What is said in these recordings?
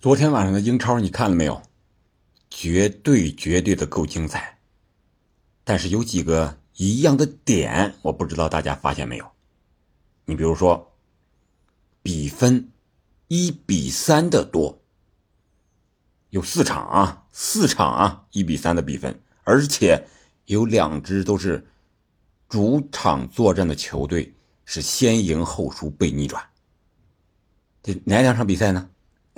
昨天晚上的英超你看了没有？绝对绝对的够精彩，但是有几个一样的点，我不知道大家发现没有？你比如说，比分一比三的多，有四场啊，四场啊，一比三的比分，而且有两支都是主场作战的球队是先赢后输被逆转，这哪两场比赛呢？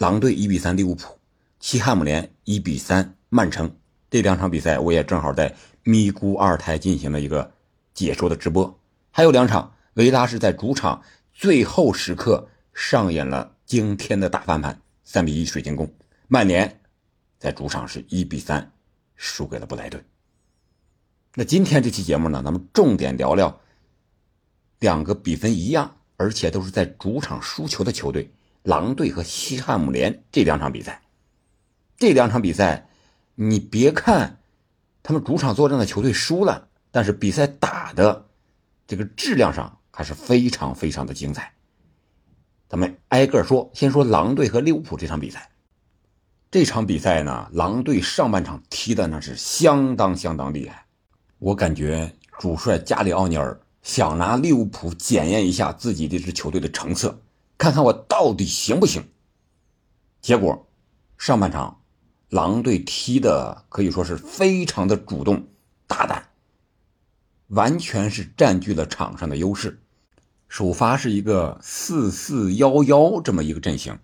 狼队一比三利物浦，西汉姆联一比三曼城。这两场比赛我也正好在咪咕二台进行了一个解说的直播。还有两场，维拉是在主场最后时刻上演了惊天的大翻盘，三比一水晶宫。曼联在主场是一比三输给了布莱顿。那今天这期节目呢，咱们重点聊聊两个比分一样，而且都是在主场输球的球队。狼队和西汉姆联这两场比赛，这两场比赛，你别看他们主场作战的球队输了，但是比赛打的这个质量上还是非常非常的精彩。咱们挨个说，先说狼队和利物浦这场比赛。这场比赛呢，狼队上半场踢的那是相当相当厉害，我感觉主帅加里奥尼尔想拿利物浦检验一下自己这支球队的成色。看看我到底行不行？结果，上半场，狼队踢的可以说是非常的主动、大胆，完全是占据了场上的优势。首发是一个四四幺幺这么一个阵型，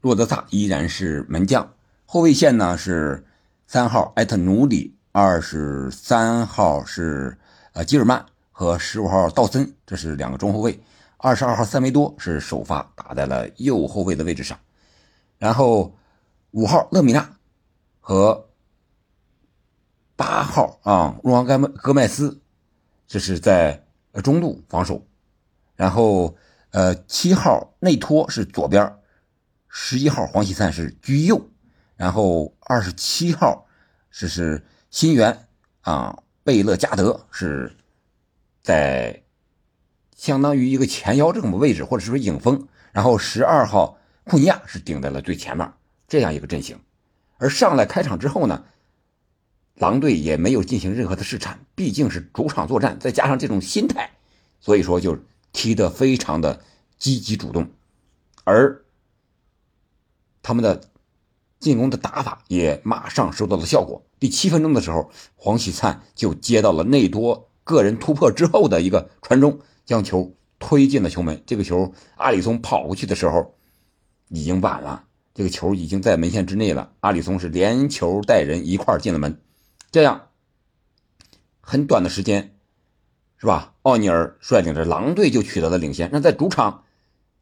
洛德萨依然是门将，后卫线呢是三号埃特努里，二十三号是呃吉尔曼和十五号道森，这是两个中后卫。二十二号塞梅多是首发打在了右后卫的位置上，然后五号勒米纳和八号啊若昂盖麦戈麦斯这是在中路防守，然后呃七号内托是左边，十一号黄喜灿是居右，然后二十七号这是新援啊贝勒加德是在。相当于一个前腰这么位置，或者是说影锋，然后十二号库尼亚是顶在了最前面，这样一个阵型。而上来开场之后呢，狼队也没有进行任何的试探，毕竟是主场作战，再加上这种心态，所以说就踢得非常的积极主动，而他们的进攻的打法也马上收到了效果。第七分钟的时候，黄喜灿就接到了内多个人突破之后的一个传中。将球推进了球门，这个球阿里松跑过去的时候已经晚了，这个球已经在门线之内了。阿里松是连球带人一块进了门，这样很短的时间，是吧？奥尼尔率领着狼队就取得了领先。那在主场，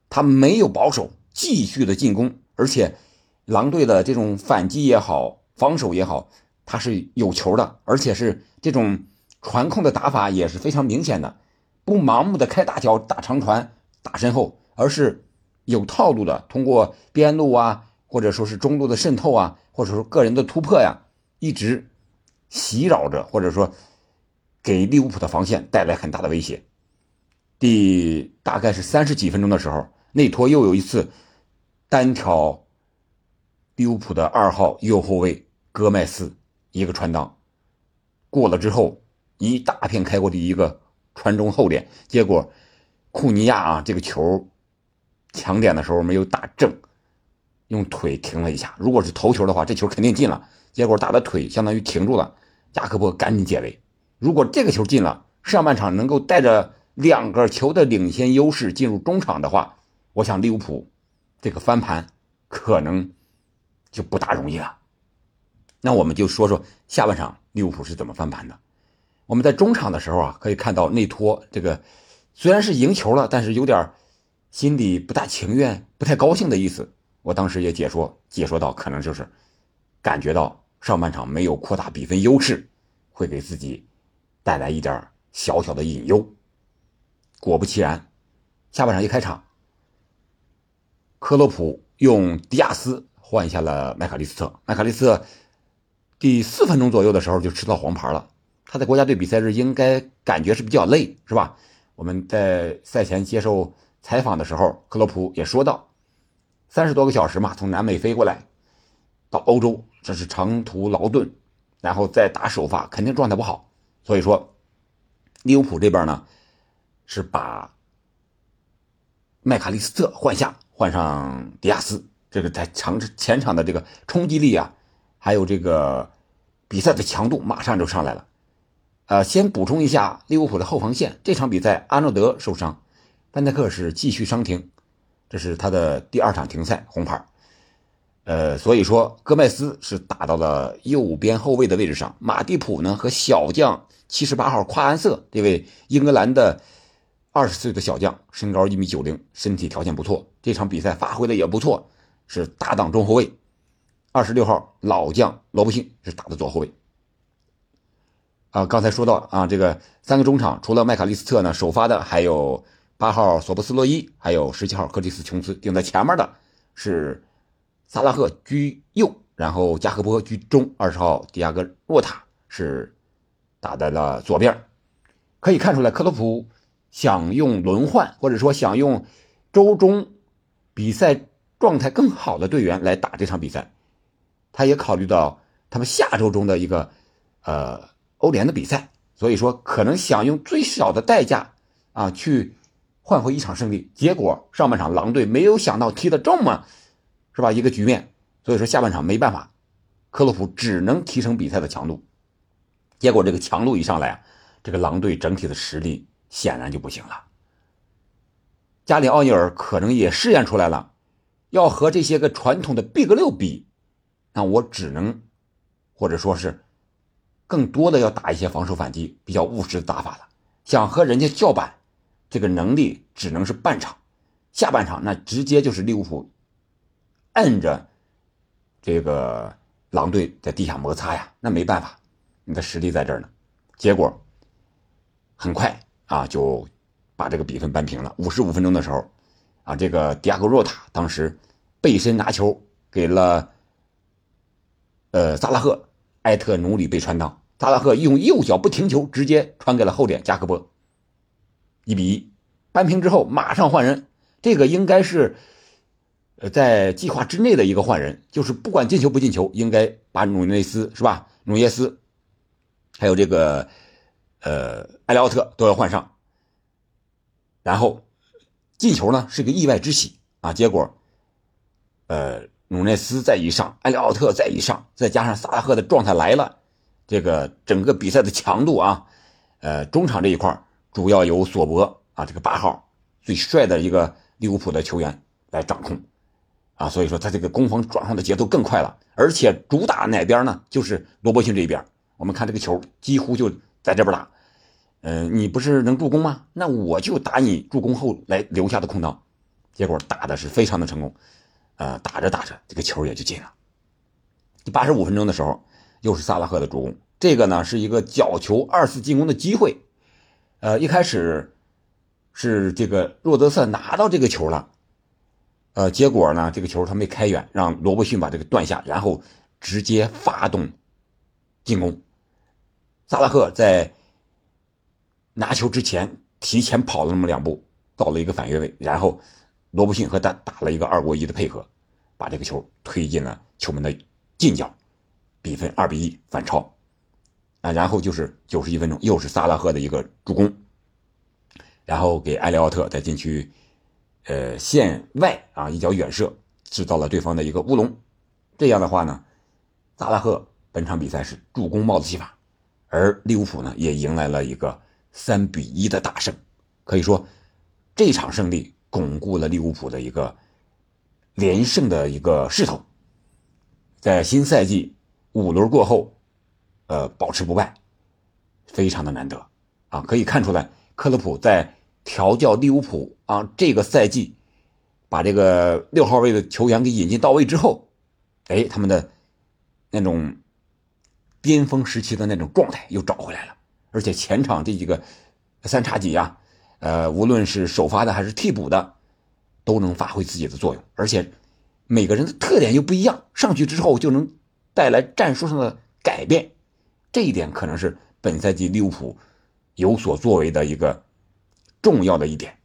他没有保守，继续的进攻，而且狼队的这种反击也好，防守也好，他是有球的，而且是这种传控的打法也是非常明显的。不盲目的开大脚、打长传、打身后，而是有套路的，通过边路啊，或者说是中路的渗透啊，或者说个人的突破呀，一直袭扰着，或者说给利物浦的防线带来很大的威胁。第大概是三十几分钟的时候，内托又有一次单挑利物浦的二号右后卫戈麦斯，一个传挡过了之后，一大片开阔的一个。传中后点，结果库尼亚啊，这个球抢点的时候没有打正，用腿停了一下。如果是头球的话，这球肯定进了。结果打的腿相当于停住了，加克波赶紧解围。如果这个球进了，上半场能够带着两个球的领先优势进入中场的话，我想利物浦这个翻盘可能就不大容易了。那我们就说说下半场利物浦是怎么翻盘的。我们在中场的时候啊，可以看到内托这个虽然是赢球了，但是有点心里不大情愿、不太高兴的意思。我当时也解说解说到，可能就是感觉到上半场没有扩大比分优势，会给自己带来一点小小的隐忧。果不其然，下半场一开场，克洛普用迪亚斯换下了麦卡利斯特，麦卡利斯特第四分钟左右的时候就吃到黄牌了。他在国家队比赛日应该感觉是比较累，是吧？我们在赛前接受采访的时候，克洛普也说到，三十多个小时嘛，从南美飞过来到欧洲，这是长途劳顿，然后再打首发，肯定状态不好。所以说，利物浦这边呢是把麦卡利斯特换下，换上迪亚斯，这个在场前场的这个冲击力啊，还有这个比赛的强度马上就上来了。呃，先补充一下利物浦的后防线，这场比赛阿诺德受伤，范戴克是继续伤停，这是他的第二场停赛红牌。呃，所以说戈麦斯是打到了右边后卫的位置上，马蒂普呢和小将七十八号夸安瑟这位英格兰的二十岁的小将，身高一米九零，身体条件不错，这场比赛发挥的也不错，是搭档中后卫。二十六号老将罗布逊是打的左后卫。啊，刚才说到啊，这个三个中场除了麦卡利斯特呢，首发的还有八号索布斯洛伊，还有十七号克里斯琼斯。顶在前面的是萨拉赫居右，然后加赫波居中，二十号迪亚戈洛塔是打在了左边。可以看出来，克洛普想用轮换，或者说想用周中比赛状态更好的队员来打这场比赛。他也考虑到他们下周中的一个呃。欧联的比赛，所以说可能想用最小的代价啊去换回一场胜利。结果上半场狼队没有想到踢的这么是吧一个局面，所以说下半场没办法，克洛普只能提升比赛的强度。结果这个强度一上来啊，这个狼队整体的实力显然就不行了。加里奥尼尔可能也试验出来了，要和这些个传统的 Big 六比，那我只能或者说是。更多的要打一些防守反击，比较务实的打法了。想和人家叫板，这个能力只能是半场，下半场那直接就是利物浦摁着这个狼队在地下摩擦呀，那没办法，你的实力在这儿呢。结果很快啊就把这个比分扳平了。五十五分钟的时候，啊，这个迪亚戈若塔当时背身拿球给了呃萨拉赫。埃特努里被传挡，萨拉赫用右脚不停球，直接传给了后点加克波。一比一扳平之后，马上换人。这个应该是呃在计划之内的一个换人，就是不管进球不进球，应该把努内斯是吧？努耶斯，还有这个呃埃利奥特都要换上。然后进球呢是个意外之喜啊，结果呃。努内斯再一上，埃里奥特再一上，再加上萨拉赫的状态来了，这个整个比赛的强度啊，呃，中场这一块主要由索博啊，这个八号最帅的一个利物浦的球员来掌控，啊，所以说他这个攻防转换的节奏更快了，而且主打哪边呢？就是罗伯逊这一边。我们看这个球几乎就在这边打，嗯，你不是能助攻吗？那我就打你助攻后来留下的空档，结果打的是非常的成功。呃，打着打着，这个球也就进了。第八十五分钟的时候，又是萨拉赫的助攻。这个呢是一个角球二次进攻的机会。呃，一开始是这个若泽瑟拿到这个球了，呃，结果呢这个球他没开远，让罗伯逊把这个断下，然后直接发动进攻。萨拉赫在拿球之前提前跑了那么两步，到了一个反越位，然后。罗伯逊和他打了一个二过一的配合，把这个球推进了球门的近角，比分二比一反超。啊，然后就是九十一分钟，又是萨拉赫的一个助攻，然后给埃利奥特在禁区，呃线外啊一脚远射，制造了对方的一个乌龙。这样的话呢，萨拉赫本场比赛是助攻帽子戏法，而利物浦呢也迎来了一个三比一的大胜。可以说，这场胜利。巩固了利物浦的一个连胜的一个势头，在新赛季五轮过后，呃，保持不败，非常的难得啊！可以看出来，克洛普在调教利物浦啊，这个赛季把这个六号位的球员给引进到位之后，哎，他们的那种巅峰时期的那种状态又找回来了，而且前场这几个三叉戟呀。呃，无论是首发的还是替补的，都能发挥自己的作用，而且每个人的特点又不一样，上去之后就能带来战术上的改变，这一点可能是本赛季利物浦有所作为的一个重要的一点。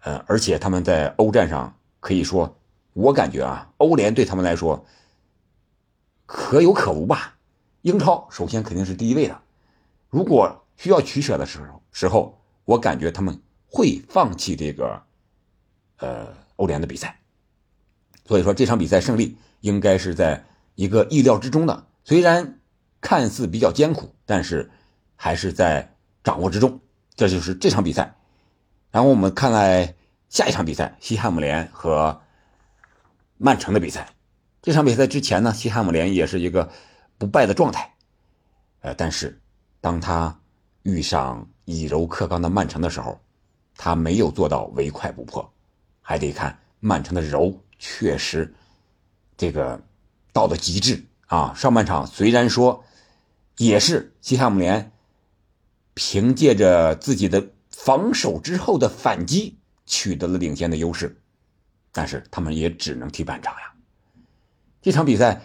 呃，而且他们在欧战上可以说我感觉啊，欧联对他们来说可有可无吧。英超首先肯定是第一位的，如果需要取舍的时候，时候我感觉他们会放弃这个呃欧联的比赛。所以说这场比赛胜利应该是在一个意料之中的，虽然看似比较艰苦，但是还是在掌握之中。这就是这场比赛。然后我们看来下一场比赛，西汉姆联和曼城的比赛。这场比赛之前呢，西汉姆联也是一个不败的状态，呃，但是当他遇上以柔克刚的曼城的时候，他没有做到唯快不破，还得看曼城的柔。确实，这个到了极致啊！上半场虽然说也是西汉姆联凭借着自己的防守之后的反击取得了领先的优势，但是他们也只能踢半场呀。这场比赛，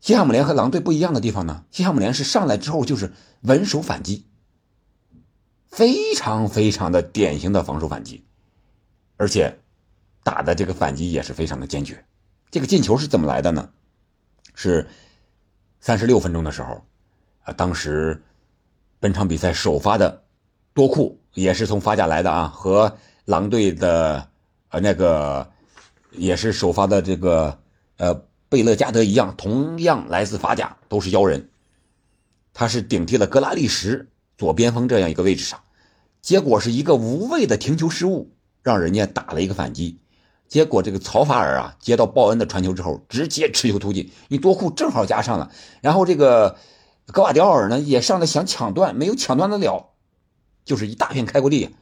西汉姆联和狼队不一样的地方呢，西汉姆联是上来之后就是稳守反击，非常非常的典型的防守反击，而且。打的这个反击也是非常的坚决，这个进球是怎么来的呢？是三十六分钟的时候，啊，当时本场比赛首发的多库也是从法甲来的啊，和狼队的呃那个也是首发的这个呃贝勒加德一样，同样来自法甲，都是妖人。他是顶替了格拉利什左边锋这样一个位置上，结果是一个无谓的停球失误，让人家打了一个反击。结果这个曹法尔啊，接到鲍恩的传球之后，直接持球突进，你多库正好加上了，然后这个格瓦迪奥尔呢也上来想抢断，没有抢断得了，就是一大片开阔地，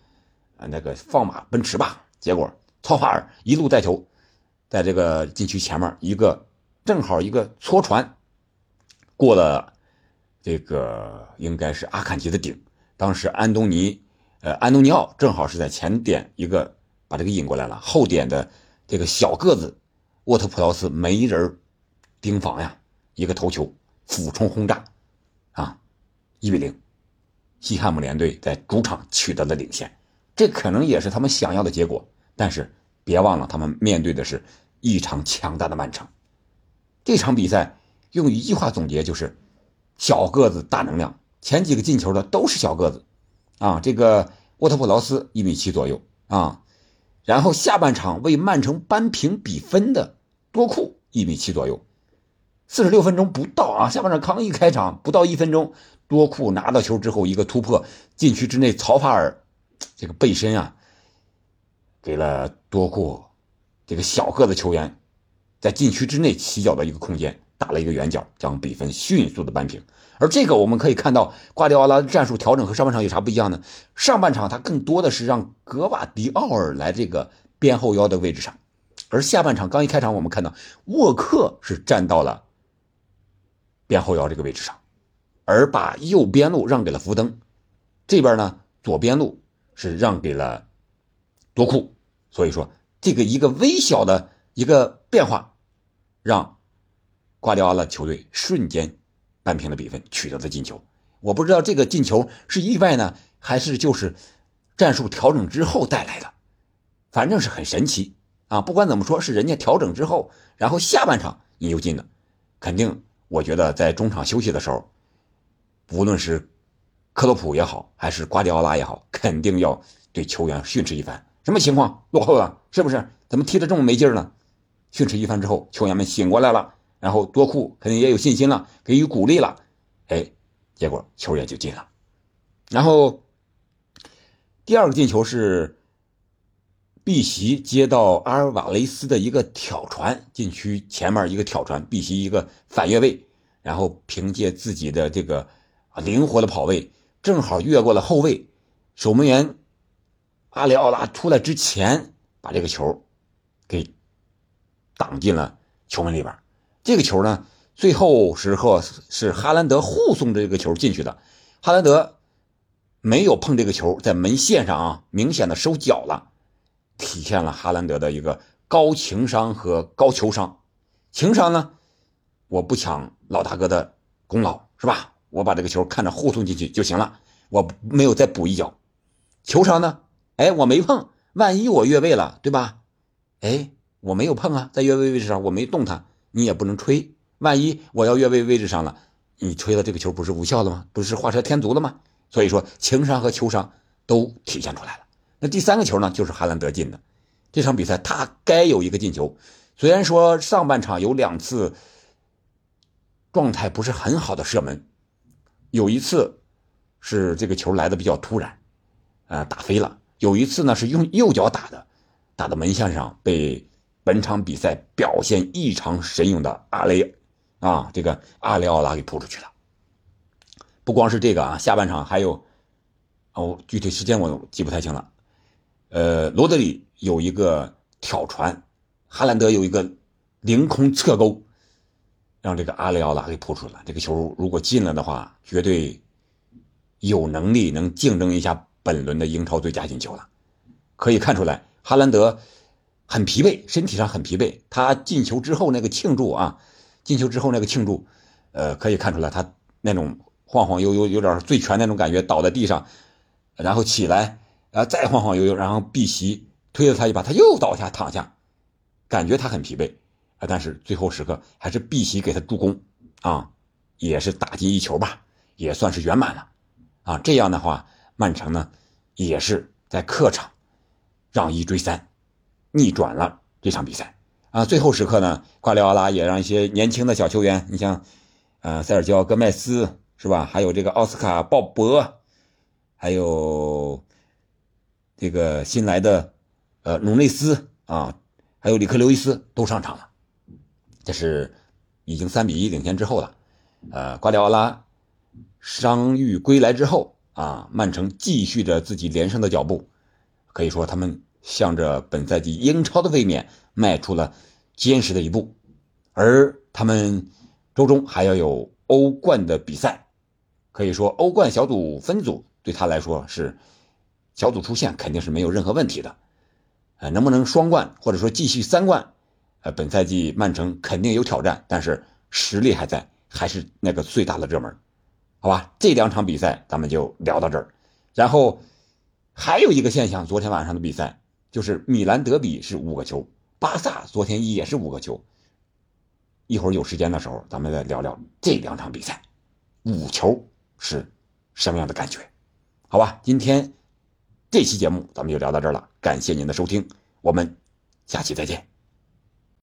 啊，那个放马奔驰吧。结果曹法尔一路带球，在这个禁区前面一个正好一个搓传，过了这个应该是阿坎吉的顶，当时安东尼，呃，安东尼奥正好是在前点一个。把这个引过来了，后点的这个小个子沃特普劳斯没人盯防呀，一个头球俯冲轰炸，啊，一比零，西汉姆联队在主场取得了领先，这可能也是他们想要的结果。但是别忘了，他们面对的是异常强大的曼城。这场比赛用一句话总结就是：小个子大能量。前几个进球的都是小个子，啊，这个沃特普劳斯一米七左右啊。然后下半场为曼城扳平比分的多库一米七左右，四十六分钟不到啊，下半场刚一开场不到一分钟，多库拿到球之后一个突破禁区之内，曹法尔这个背身啊，给了多库这个小个子球员在禁区之内起脚的一个空间，了一个圆角，将比分迅速的扳平。而这个我们可以看到，瓜迪奥拉的战术调整和上半场有啥不一样呢？上半场他更多的是让格瓦迪奥尔来这个边后腰的位置上，而下半场刚一开场，我们看到沃克是站到了边后腰这个位置上，而把右边路让给了福登，这边呢左边路是让给了多库，所以说这个一个微小的一个变化，让瓜迪奥拉球队瞬间。扳平了比分，取得了进球。我不知道这个进球是意外呢，还是就是战术调整之后带来的，反正是很神奇啊！不管怎么说，是人家调整之后，然后下半场你又进了，肯定我觉得在中场休息的时候，无论是克洛普也好，还是瓜迪奥拉也好，肯定要对球员训斥一番。什么情况？落后了，是不是？怎么踢得这么没劲呢？训斥一番之后，球员们醒过来了。然后多库肯定也有信心了，给予鼓励了，哎，结果球也就进了。然后第二个进球是碧玺接到阿尔瓦雷斯的一个挑传，禁区前面一个挑传，碧玺一个反越位，然后凭借自己的这个灵活的跑位，正好越过了后卫守门员阿里奥拉出来之前，把这个球给挡进了球门里边。这个球呢，最后时刻是哈兰德护送这个球进去的，哈兰德没有碰这个球，在门线上啊，明显的收脚了，体现了哈兰德的一个高情商和高球商。情商呢，我不抢老大哥的功劳，是吧？我把这个球看着护送进去就行了，我没有再补一脚。球商呢，哎，我没碰，万一我越位了，对吧？哎，我没有碰啊，在越位位置上我没动它，你也不能吹。万一我要越位位置上了，你吹了这个球不是无效了吗？不是画蛇添足了吗？所以说情商和球商都体现出来了。那第三个球呢，就是哈兰德进的。这场比赛他该有一个进球，虽然说上半场有两次状态不是很好的射门，有一次是这个球来的比较突然，呃，打飞了；有一次呢是用右脚打的，打到门线上，被本场比赛表现异常神勇的阿雷啊，这个阿里奥拉给扑出去了。不光是这个啊，下半场还有哦，具体时间我记不太清了。呃，罗德里有一个挑传，哈兰德有一个凌空侧勾，让这个阿里奥拉给扑出了。这个球如果进了的话，绝对有能力能竞争一下本轮的英超最佳进球了。可以看出来，哈兰德很疲惫，身体上很疲惫。他进球之后那个庆祝啊，进球之后那个庆祝，呃，可以看出来他那种晃晃悠悠、有点醉拳那种感觉，倒在地上，然后起来。啊，再晃晃悠悠，然后碧玺推了他一把，他又倒下躺下，感觉他很疲惫啊。但是最后时刻还是碧玺给他助攻啊，也是打进一球吧，也算是圆满了啊。这样的话，曼城呢也是在客场让一追三，逆转了这场比赛啊。最后时刻呢，瓜迪奥拉也让一些年轻的小球员，你像呃塞尔吉奥·戈麦斯是吧？还有这个奥斯卡·鲍勃，还有。这个新来的，呃，努内斯啊，还有里克·刘易斯都上场了。这是已经三比一领先之后了。呃，瓜迪奥拉伤愈归来之后啊，曼城继续着自己连胜的脚步，可以说他们向着本赛季英超的卫冕迈出了坚实的一步。而他们周中还要有欧冠的比赛，可以说欧冠小组分组对他来说是。小组出线肯定是没有任何问题的，呃，能不能双冠或者说继续三冠，呃，本赛季曼城肯定有挑战，但是实力还在，还是那个最大的热门，好吧？这两场比赛咱们就聊到这儿，然后还有一个现象，昨天晚上的比赛就是米兰德比是五个球，巴萨昨天也是五个球，一会儿有时间的时候咱们再聊聊这两场比赛，五球是什么样的感觉？好吧，今天。这期节目咱们就聊到这儿了，感谢您的收听，我们下期再见。